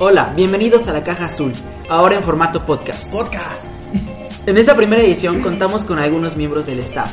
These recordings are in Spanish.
Hola, bienvenidos a la Caja Azul, ahora en formato podcast. Podcast. En esta primera edición contamos con algunos miembros del staff,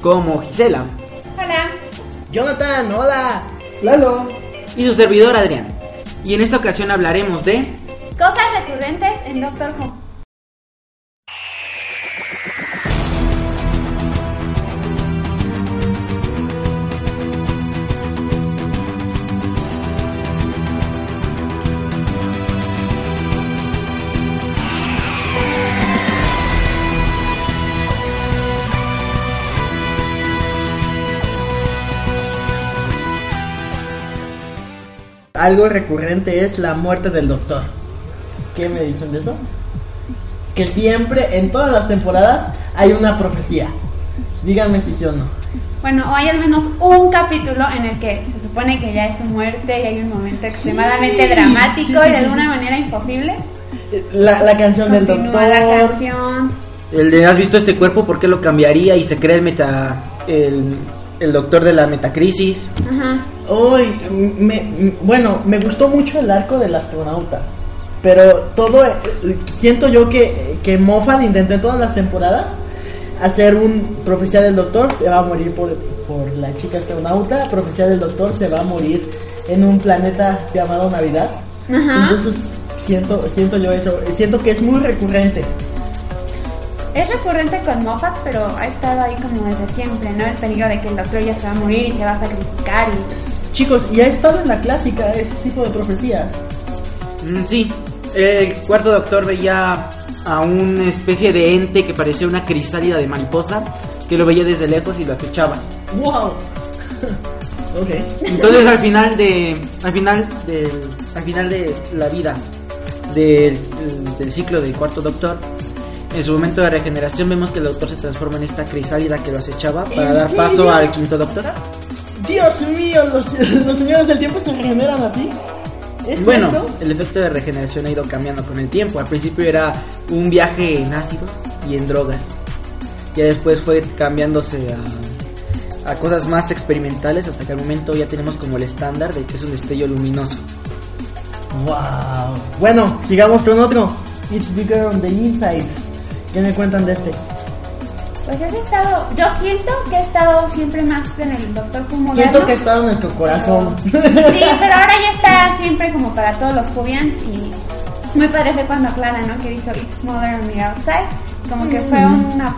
como Gisela Hola. Jonathan, hola. Lalo. y su servidor Adrián. Y en esta ocasión hablaremos de... Cosas recurrentes en Doctor Who. Algo recurrente es la muerte del doctor. ¿Qué me dicen de eso? Que siempre, en todas las temporadas, hay una profecía. Díganme si sí o no. Bueno, hay al menos un capítulo en el que se supone que ya es su muerte y hay un momento extremadamente dramático sí, sí, y de sí. alguna manera imposible. La, la canción del Continúa doctor. la canción. El de ¿Has visto este cuerpo? ¿Por qué lo cambiaría? Y se crea el meta... El, el doctor de la metacrisis. Ajá. Uy, me, bueno, me gustó mucho el arco del astronauta. Pero todo, eh, siento yo que, que Moffat intentó en todas las temporadas hacer un profecía del doctor, se va a morir por, por la chica astronauta, profecía del doctor se va a morir en un planeta llamado Navidad. Ajá. Entonces siento, siento yo eso, siento que es muy recurrente. Es recurrente con Moffat, pero ha estado ahí como desde siempre, ¿no? El peligro de que el doctor ya se va a morir y se va a sacrificar y... Chicos, y ha estado en la clásica este tipo de profecías. Mm, sí, el cuarto doctor veía a una especie de ente que parecía una crisálida de mariposa, que lo veía desde lejos y lo acechaba. ¡Wow! ok. Entonces al final de al final del al final de la vida del, del ciclo del cuarto doctor en su momento de regeneración vemos que el doctor se transforma en esta crisálida que lo acechaba para ¿En dar paso al quinto doctor. Dios mío, los, los señores del tiempo se regeneran así. ¿Es Bueno, cierto? el efecto de regeneración ha ido cambiando con el tiempo. Al principio era un viaje en ácidos y en drogas. Ya después fue cambiándose a, a cosas más experimentales hasta que al momento ya tenemos como el estándar de que es un destello luminoso. Wow. Bueno, sigamos con otro. It's bigger on the inside. ¿Qué me cuentan de este? Pues he estado... Yo siento que he estado siempre más en el Doctor Who. Siento que ha estado en nuestro corazón. Sí, pero ahora ya está siempre como para todos los Jubians y muy padre fue cuando Clara, ¿no? Que dijo It's mother on the outside. Como que fue una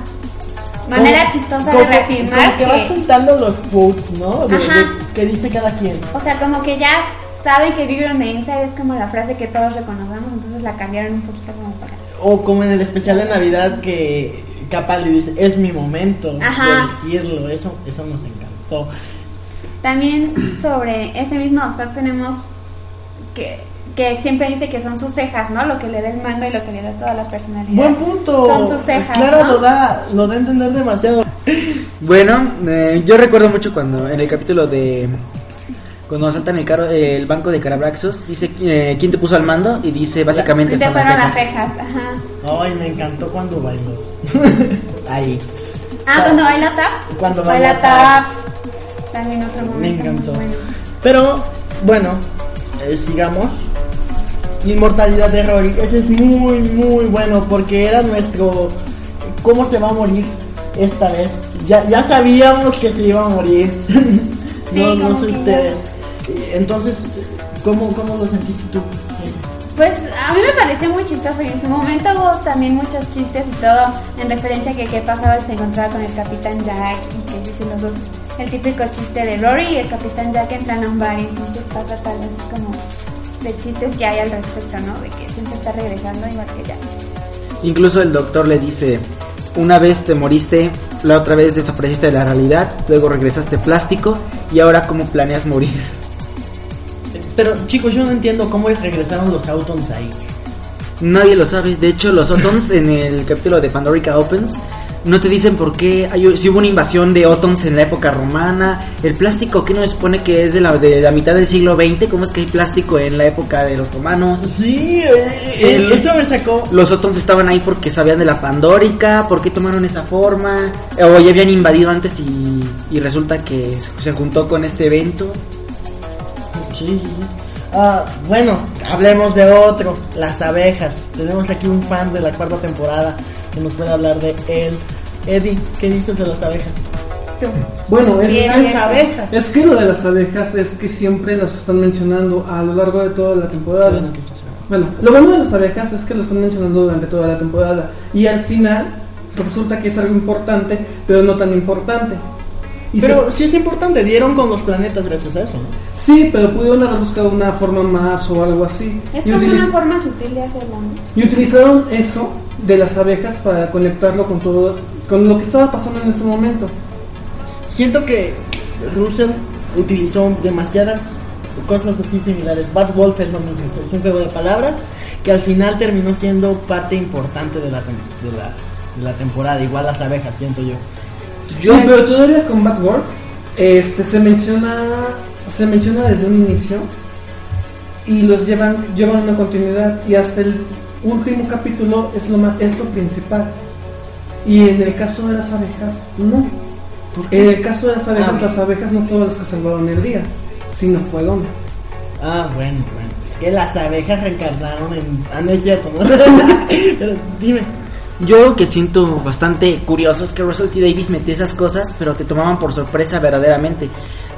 manera Como- chistosa de reafirmar como que vas que, juntando los quotes, ¿no? De, Ajá. de- que dice cada quien. o sea, como que ya saben que Bigger on the inside es como la frase que todos reconocemos, entonces la cambiaron un poquito como para... O como en el especial de Navidad que Capaldi dice, es mi momento Ajá. de decirlo. Eso, eso nos encantó. También sobre ese mismo doctor tenemos que, que siempre dice que son sus cejas, ¿no? Lo que le da el mando y lo que le da toda la personalidad. Buen punto. Son sus cejas, Clara ¿no? lo da, lo da a entender demasiado. Bueno, eh, yo recuerdo mucho cuando en el capítulo de cuando asaltan el, carro, el banco de Carabraxos, dice eh, quién te puso al mando y dice básicamente te son las fueron las cejas. ajá. Ay, me encantó cuando bailó. Ahí. Ah, cuando baila tap. Cuando baila baila tap. También otro momento. Me encantó. bueno. Pero, bueno, eh, sigamos. Inmortalidad de Rory. Ese es muy, muy bueno porque era nuestro... ¿Cómo se va a morir esta vez? Ya, ya sabíamos que se iba a morir. no, no como sé ustedes. Entonces, ¿cómo, cómo lo sentiste tú? Pues a mí me pareció muy chistoso y en su momento hubo también muchos chistes y todo en referencia a que qué pasaba si se encontraba con el Capitán Jack y que dicen los dos el típico chiste de Rory y el Capitán Jack entran a un bar y entonces pasa tal vez como de chistes que hay al respecto, ¿no? De que siempre está regresando igual que Jack. Incluso el doctor le dice, una vez te moriste, la otra vez desapareciste de la realidad, luego regresaste plástico y ahora cómo planeas morir. Pero chicos, yo no entiendo cómo regresaron los Autons ahí. Nadie lo sabe. De hecho, los Otons en el capítulo de Pandorica Opens no te dicen por qué. Hay, si hubo una invasión de Otons en la época romana. El plástico que no supone que es de la, de la mitad del siglo XX. ¿Cómo es que hay plástico en la época de los romanos? Sí, eh, El- eso me sacó. Los Otons estaban ahí porque sabían de la Pandórica. ¿Por qué tomaron esa forma? O ya habían invadido antes y, y resulta que se juntó con este evento. Sí, sí, sí. Ah, bueno, hablemos de otro, las abejas. Tenemos aquí un fan de la cuarta temporada que nos puede hablar de él. Eddie, ¿qué dices de las abejas? Bueno, es, es- bien. abejas. es que lo de las abejas es que siempre las están mencionando a lo largo de toda la temporada. Bueno, lo bueno de las abejas es que lo están mencionando durante toda la temporada y al final resulta que es algo importante, pero no tan importante. Pero se- sí es importante, dieron con los planetas gracias a eso, ¿no? sí, pero pudieron haber buscado una forma más o algo así. Es Y como utiliz- una forma sutil de hacerlo, ¿no? Y utilizaron eso de las abejas para conectarlo con todo, con lo que estaba pasando en ese momento. Siento que Russell utilizó demasiadas cosas así similares. Bad Wolf es lo mismo, es un juego de palabras que al final terminó siendo parte importante de la, de la, de la temporada, igual las abejas, siento yo. Yo, pero todavía con Bad Wolf, este se menciona, se menciona desde un inicio y los llevan, llevan una continuidad y hasta el último capítulo es lo más, es lo principal. Y en el caso de las abejas, no. En el caso de las abejas, Ah. las abejas no fueron las que salvaron el día, sino fueron. Ah, bueno, bueno. Es que las abejas reencarnaron en... Ah, no es cierto, ¿no? Pero dime. Yo lo que siento bastante curioso es que Russell T. Davis metía esas cosas, pero te tomaban por sorpresa verdaderamente.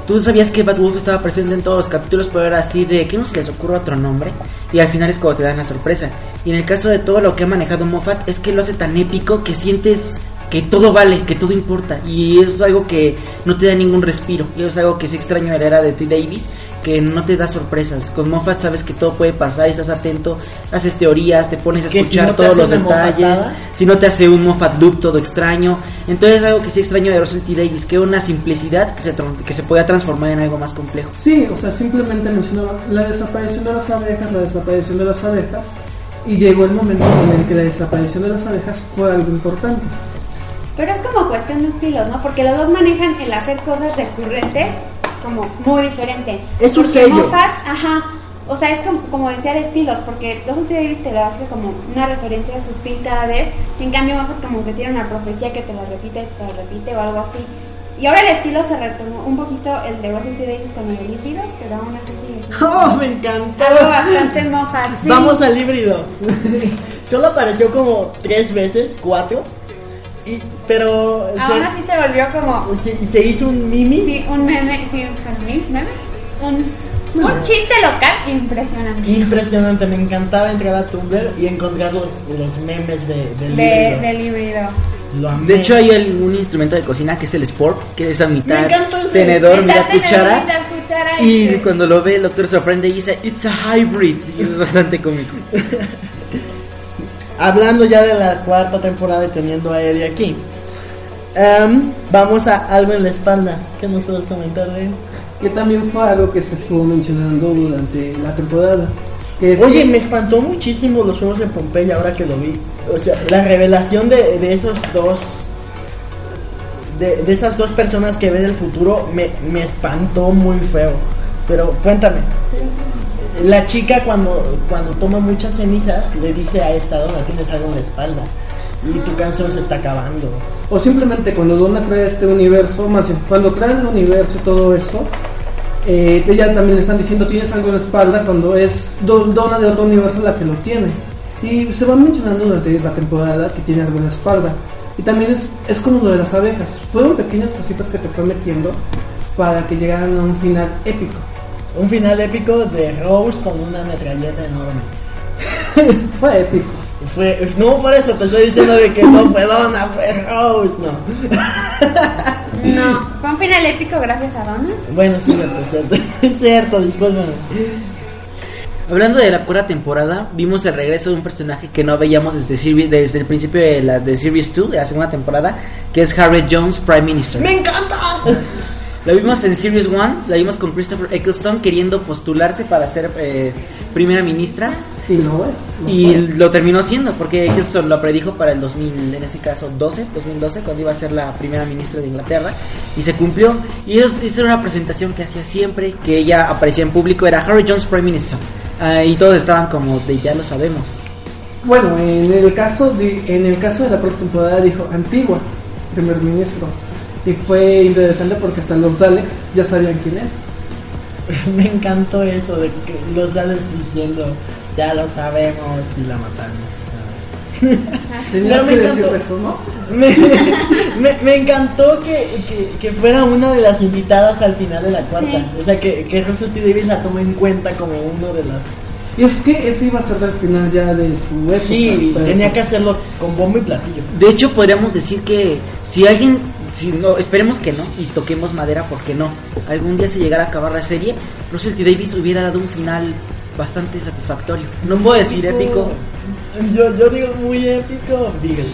Tú sabías que Bad Wolf estaba presente en todos los capítulos, pero era así de que no se les ocurre otro nombre. Y al final es cuando te dan la sorpresa. Y en el caso de todo lo que ha manejado Moffat, es que lo hace tan épico que sientes que todo vale, que todo importa. Y eso es algo que no te da ningún respiro. Y eso es algo que sí extraño de la era de T. Davis, que no te da sorpresas. Con Moffat sabes que todo puede pasar, y estás atento, haces teorías, te pones a Que si escuchar no todos los detalles mofatada. si no te hace un Moffat loop todo extraño. Entonces es algo que sí extraño de Russell T. Davis, que una simplicidad que se, que se pueda transformar en algo más complejo. Sí, o sea, simplemente mencionaba la desaparición de las abejas, la desaparición de las abejas, y llegó el momento en el que la desaparición de las abejas fue algo importante. Pero es como cuestión de estilos, ¿no? Porque los dos manejan el hacer cosas recurrentes como muy diferente. Es un Porque sello. Moffat, ajá. O sea, es como, como decía de estilos, porque Russell T. Davis te lo hace como una referencia sutil cada vez. En cambio, Moffat como que tiene una profecía que te la repite, te la repite o algo así. Y ahora el estilo se retomó un poquito el de Russell T. Davis con el híbrido, que da una especie de... ¡Oh, me encantó! Algo bastante Moffat, sí. Vamos al híbrido. Solo apareció como tres veces, cuatro. Y, pero Aún se, así se volvió como... se- se hizo un mimi. Sí, un meme, sí, un meme, un, un chiste local impresionante. Impresionante, me encantaba entrar a Tumblr y encontrar los, los memes de, del De, amé. De hecho hay el- un instrumento de cocina que es el Sport, que es a mitad tenedor, mitad cuchara. mitad cuchara, Y este. cuando lo ve el doctor se sorprende y dice, it's a hybrid. Y es bastante cómico. Hablando ya de la cuarta temporada y teniendo a Eddie aquí. em, vamos a algo en la espalda. ¿Qué nos puedes comentar de él? Que también fue algo que se estuvo mencionando durante la temporada. Que es Oye, me espantó muchísimo los juegos de Pompeya ahora que lo vi. O sea, la revelación de, de esos dos. De, de esas dos personas que ven el futuro me, me espantó muy feo. Pero cuéntame. La chica cuando, cuando toma muchas cenizas le dice a esta dona, tienes algo en la espalda. Y tu canción se está acabando. O simplemente cuando Donna crea este universo, más cuando crean el universo y todo eso, eh, ella también le están diciendo tienes algo en la espalda cuando es Do- Donna de otro universo la que lo tiene. Y se va mencionando durante la temporada que tiene algo en la espalda. Y también es, es como lo de las abejas. Fueron pequeñas cositas que te fue metiendo para que llegaran a un final épico. Un final épico de Rose con una metralleta enorme. Fue épico. Fue, no por eso te estoy diciendo de que no fue Donna, fue Rose, no. No, fue un final épico gracias a Donna. Bueno, es cierto, cierto. Es cierto, discúlpame. Hablando de la pura temporada, vimos el regreso de un personaje que no veíamos desde, Series- desde el principio de la de Series 2, de la segunda temporada, que es Harriet Jones, Prime Minister. ¡Me encanta! La vimos en Series 1, la vimos con Christopher Eccleston queriendo postularse para ser eh, primera ministra. Y no es. no Y fue. lo terminó siendo, porque Eccleston lo predijo para el 2000, en ese caso 12, 2012, cuando iba a ser la primera ministra de Inglaterra, y se cumplió. Y eso, esa era una presentación que hacía siempre, que ella aparecía en público, era Harry Jones Prime Minister. Ah, y todos estaban como de ya lo sabemos. Bueno, en el caso de, en el caso de la próxima temporada dijo Antigua, primer ministro. Y fue interesante porque hasta los Daleks ya sabían quién es. Me encantó eso de que los sales diciendo, ya lo sabemos y la mataron. Tenías que decir encantó. eso, ¿no? Me, me, me encantó que, que, que fuera una de las invitadas al final de la cuarta. Sí. O sea, que, que Russell T. Davis la tomó en cuenta como uno de las... Y es que ese iba a ser el final ya de su época. Sí, pero- tenía que hacerlo con bombo y platillo. De hecho, podríamos decir que si alguien, si no, esperemos que no, y toquemos madera porque no, algún día se llegara a acabar la serie, Russell T. Davis hubiera dado un final bastante satisfactorio. No puedo decir épico. Yo, yo digo muy épico. Dígale.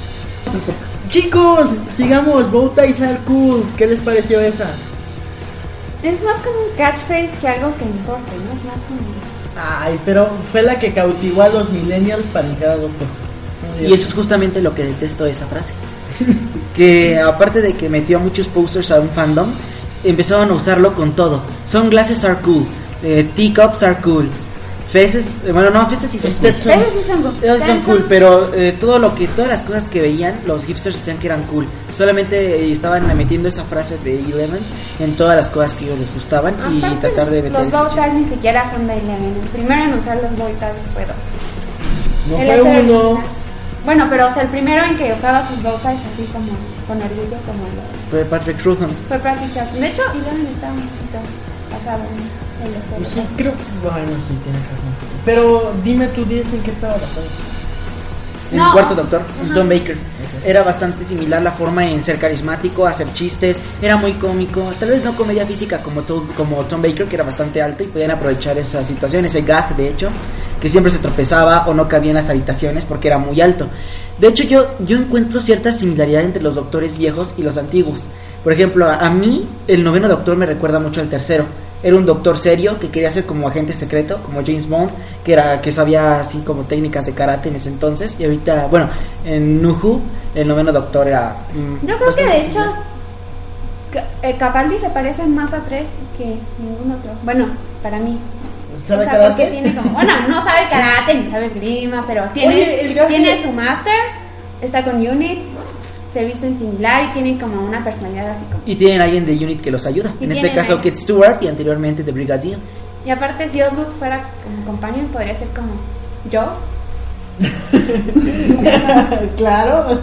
Chicos, sigamos. Bow ties are cool. ¿Qué les pareció esa? Es más como un catchphrase que algo que importa, ¿no? Es más como... Ay, pero fue la que cautivó a los millennials para entrar a Doctor. Y eso es justamente lo que detesto de esa frase. Que aparte de que metió a muchos posters a un fandom, empezaron a usarlo con todo. Sunglasses are cool, eh, teacups are cool, feces, bueno no, feces sí son cool. Sí son son cool, pero eh, todo lo que, todas las cosas que veían, los hipsters decían que eran cool. Solamente eh, estaban metiendo esa frase de Eleven en todas las cosas que ellos les gustaban y Aparte, tratar de meter Los ese bow chiste. ties ni siquiera son de Eleven. El primero en usar los bow ties fue dos. No fue el uno. Bueno, pero o sea, el primero en que usaba sus bow ties así como con orgullo, como lo Fue Patrick Trutham. fue Patrick Jackson. De hecho, Eleven un poquito pasado en el Sí, doctor. creo Bueno, sí, tienes razón. Pero dime tú, dices en qué estaba basado. En No. el cuarto doctor, Ajá. Tom Baker. Era bastante similar la forma en ser carismático, hacer chistes, era muy cómico, tal vez no comedia física como Tom, como Tom Baker, que era bastante alto y podían aprovechar esa situación, ese gag de hecho, que siempre se tropezaba o no cabía en las habitaciones porque era muy alto. De hecho yo, yo encuentro cierta similaridad entre los doctores viejos y los antiguos. Por ejemplo, a, a mí el noveno doctor me recuerda mucho al tercero. Era un doctor serio que quería ser como agente secreto, como James Bond, que era que sabía así como técnicas de karate en ese entonces. Y ahorita, bueno, en Nuhu, el noveno doctor era. mm, Yo creo que de hecho eh, Capaldi se parece más a tres que ningún otro. Bueno, para mí. ¿Sabe o sea, karate? porque tiene como, bueno, no sabe karate ni sabe esgrima, pero tiene, Oye, tiene su máster, está con Unit, se visten similar y tiene como una personalidad así como. Y tienen alguien de Unit que los ayuda. Y en este tienen caso, alguien. Kate Stewart y anteriormente The Brigadier. Y aparte, si Osgood fuera como companion, podría ser como yo. claro.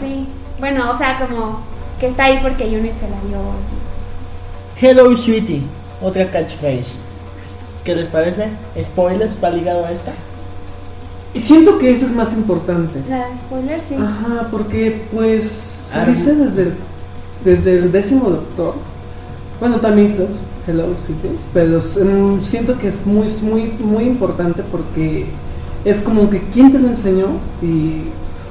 Sí. Bueno, o sea, como que está ahí porque Unit se la dio. Hello, sweetie. Otra catchphrase. ¿Qué les parece? ¿Spoilers va ligado a esta? Y siento que eso es más importante. La de spoiler, sí. Ajá, porque pues se Ah, dice desde el, desde el décimo doctor. Bueno, también los Hello City, pero mm, siento que es muy, muy, muy importante porque es como que quién te lo enseñó y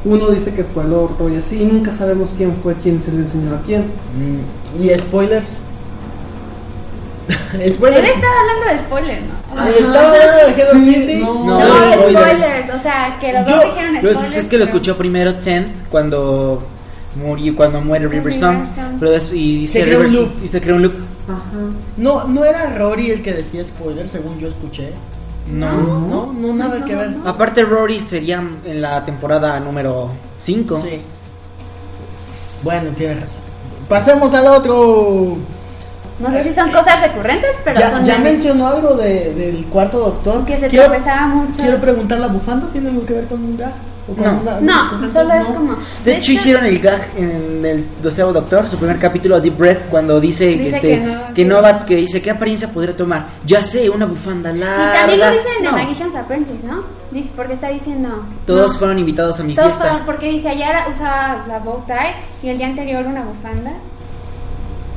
uno dice que fue el otro y así, y nunca sabemos quién fue quien se lo enseñó a quién. ¿Y spoilers? Él ¿Spoilers? estaba hablando de spoilers, ¿no? Ah, ¿Estaba hablando de Hello Sí, Kitty? no. No, No, spoilers. spoilers. O sea, que los Yo- dos dijeron Pero spoilers. es, es que lo escuchó primero Ten cuando murió, cuando muere River River Song. Song. Pero y dice Se creó un loop. Y se creó un loop. Ajá. No, no era Rory el que decía spoilers, según yo escuché. No. No, no, nada No, que no, ver. no. Aparte, Rory sería en la temporada número 5. Sí. Bueno, tienes razón. Pasemos al otro. No sé si son cosas recurrentes, pero ya son ya memes. mencionó algo de, del cuarto doctor. Que se quiero, tropezaba mucho. Quiero preguntar, ¿la bufanda tiene algo que ver con un gag? ¿O con No. una- No, solo es no? como. De hecho, hicieron el gag en el doceavo Doctor, su primer capítulo, Deep Breath, cuando dice, Dice este, que no- que no va, que dice, ¿qué apariencia podría tomar? Ya sé, una bufanda Y larga. también lo dicen de No, Magician's Apprentice, ¿no? Dice, porque está diciendo. Todos no. fueron invitados a mi Todos fiesta. fueron, porque dice, ayer usaba la bow tie y el día anterior una bufanda.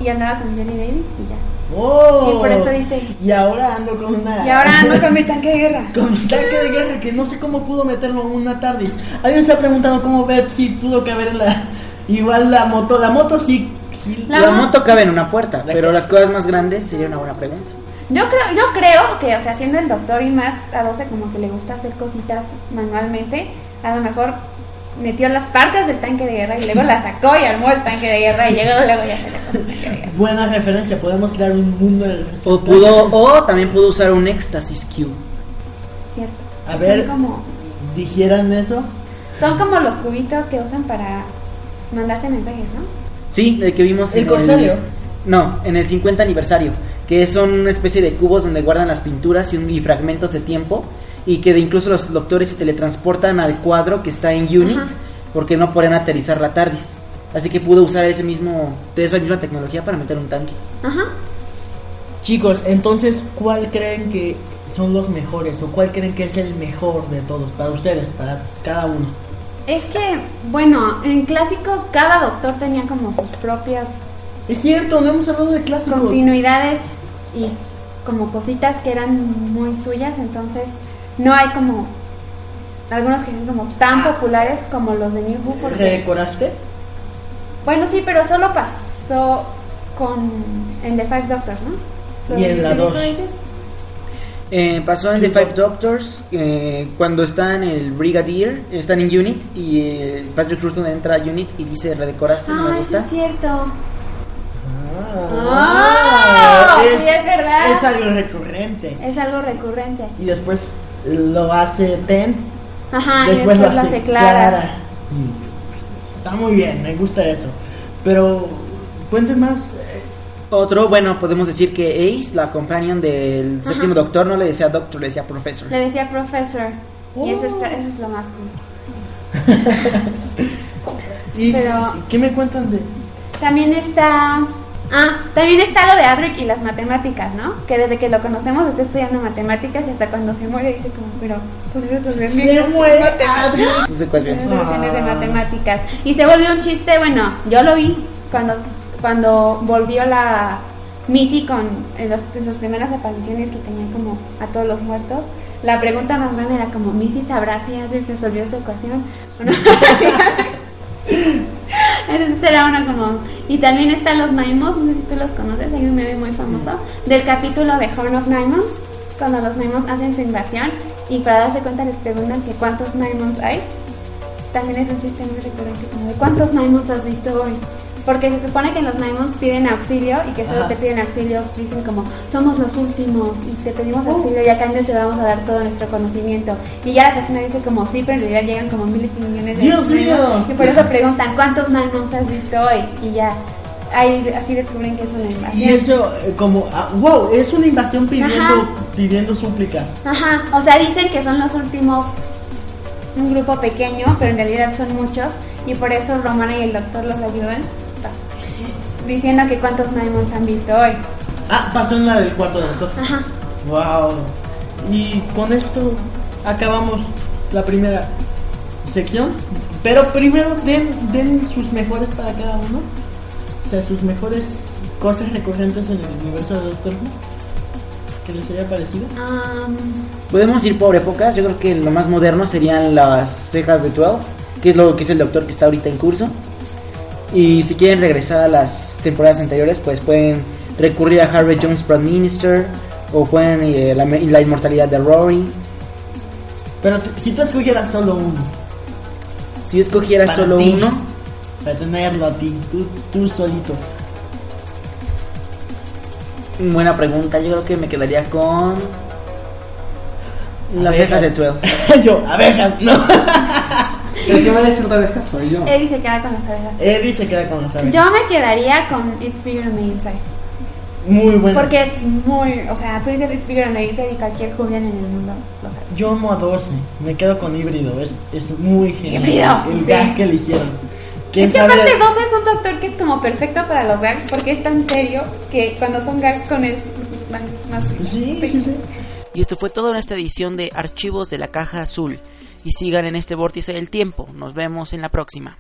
Y andaba con Jenny Davis y ya. Oh. Y por eso dice- Y ahora ando con una. Y ahora ando con mi tanque de guerra. Con mi tanque de guerra que no sé cómo pudo meterlo en una TARDIS. Alguien se ha preguntado cómo Betsy pudo caber en la. Igual la moto. La moto sí. sí- La La, mo- moto cabe en una puerta, ¿La pero qué? las cosas más grandes sería una buena pregunta. Yo creo, yo creo que, o sea, siendo el doctor y más a 12 como que le gusta hacer cositas manualmente, a lo mejor metió las partes del tanque de guerra y luego la sacó y armó el tanque de guerra y luego, luego ya se le el tanque de guerra. Buena referencia. Podemos crear un mundo de. O pudo, o también pudo usar un éxtasis cube. Cierto. A ver. Como, Dijeran eso. son como los cubitos que usan para mandarse mensajes, ¿no? Sí, el que vimos ¿El en corsario? No, en el 50 aniversario. que son una especie de cubos donde guardan las pinturas y, un- y fragmentos de tiempo y que de incluso los doctores se teletransportan al cuadro que está en Unit Ajá. porque no podían aterrizar la TARDIS. Así que pudo usar ese mismo, esa misma tecnología para meter un tanque. Ajá. Chicos, entonces, ¿cuál creen que son los mejores o cuál creen que es el mejor de todos para ustedes, para cada uno? Es que, bueno, en clásico cada doctor tenía como sus propias Es cierto, no hemos hablado de clásicos. continuidades y como cositas que eran muy suyas, entonces no hay como algunos que son como tan populares como los de New Who porque ¿Redecoraste? bueno sí, pero solo pasó con en The Five Doctors, ¿no? Y en la dos. Eh, pasó en The Five Doctors eh, cuando está en el Brigadier, están en Unit y eh, Patrick Troughton entra a Unit y dice redecoraste, no me Ah, sí gusta. es cierto. Ah, ¡Oh! Sí, es verdad. Es algo recurrente. Es algo recurrente. Y después lo hace Ten. Ajá, después, y después lo hace Clara. Está muy bien, me gusta eso. Pero, cuenten más. Otro, bueno, podemos decir que Ace, la companion del Ajá. séptimo doctor, no le decía doctor, le decía professor. Le decía professor. Y eso, Oh. está- eso es lo más cool. ¿Y Pero- qué me cuentan de.? También está. Ah, también está lo de Adric y las matemáticas, ¿no? Que desde que lo conocemos está estudiando matemáticas y hasta cuando se muere dice como, pero ¿puedes resolver mis Se muere matemáticas?" Adric. Sus ecuaciones. De Ah. matemáticas. Y se volvió un chiste, bueno, yo lo vi cuando, cuando volvió la Missy con en, los- en sus primeras apariciones que tenían como a todos los muertos. La pregunta más grande era como, ¿Missy sabrá si Adric resolvió su ecuación? Entonces era una como... Y también están los Naimos, no sé si tú los conoces, hay un meme muy famoso, del capítulo de Horn of Naimons, cuando los Naimons hacen su invasión y para darse cuenta les preguntan que cuántos Naimons hay. También es un chiste muy recurrente como de cuántos Naimons has visto hoy. Porque se supone que los Naimons piden auxilio y que solo Ajá. te piden auxilio, dicen como somos los últimos y te pedimos auxilio y a cambio te vamos a dar todo nuestro conocimiento. Y ya la persona dice como sí, pero en realidad llegan como miles y millones de Dios mío. Y por eso preguntan cuántos Naimons has visto hoy y ya ahí así descubren que es una invasión. Y eso, eh, como. ah, wow, es una invasión pidiendo, Ajá. pidiendo súplica. Ajá, o sea, dicen que son los últimos, un grupo pequeño, pero en realidad son muchos, y por eso Romana y el doctor los ayudan, diciendo que cuántos Naimons han visto hoy. Ah, pasó en la del cuarto doctor. Ajá. Wow. Y con esto acabamos la primera sección. Pero primero den, den sus mejores para cada uno. O sea, sus mejores cosas recurrentes en el universo de Doctor Who. Que les haya parecido. Am, Podemos ir por épocas, yo creo que lo más moderno serían las cejas de 12, que es lo que es el doctor que está ahorita en curso. Y si quieren regresar a las temporadas anteriores, pues pueden recurrir a Harvey Jones Prime Minister o pueden eh, la, la inmortalidad de Rory. Pero si tú escogieras solo uno, Si yo escogiera Para solo ti. uno, para tenerlo a ti, tú, tú solito. buena pregunta, yo creo que me quedaría con las Abejas. cejas de 12. Yo, abejas, no. El que va a decir de abejas soy yo. Eddie se queda con las abejas. Eddie se queda con las abejas. Yo me quedaría con It's Bigger on the Inside. Muy bueno. Porque es muy, o sea, tú dices It's Bigger on the Inside y cualquier Julian en el mundo lo sabe. Yo amo a Dorsey, me quedo con híbrido, es, es muy genial. Híbrido, el sí. gag que le hicieron. ¿Quién Es que sabe? aparte 12 es un doctor que es como perfecto para los gags porque es tan serio que cuando son gags con él van más Sí, sí, sí. Y esto fue todo en esta edición de Archivos de la Caja Azul. Y sigan en este vórtice del tiempo. Nos vemos en la próxima.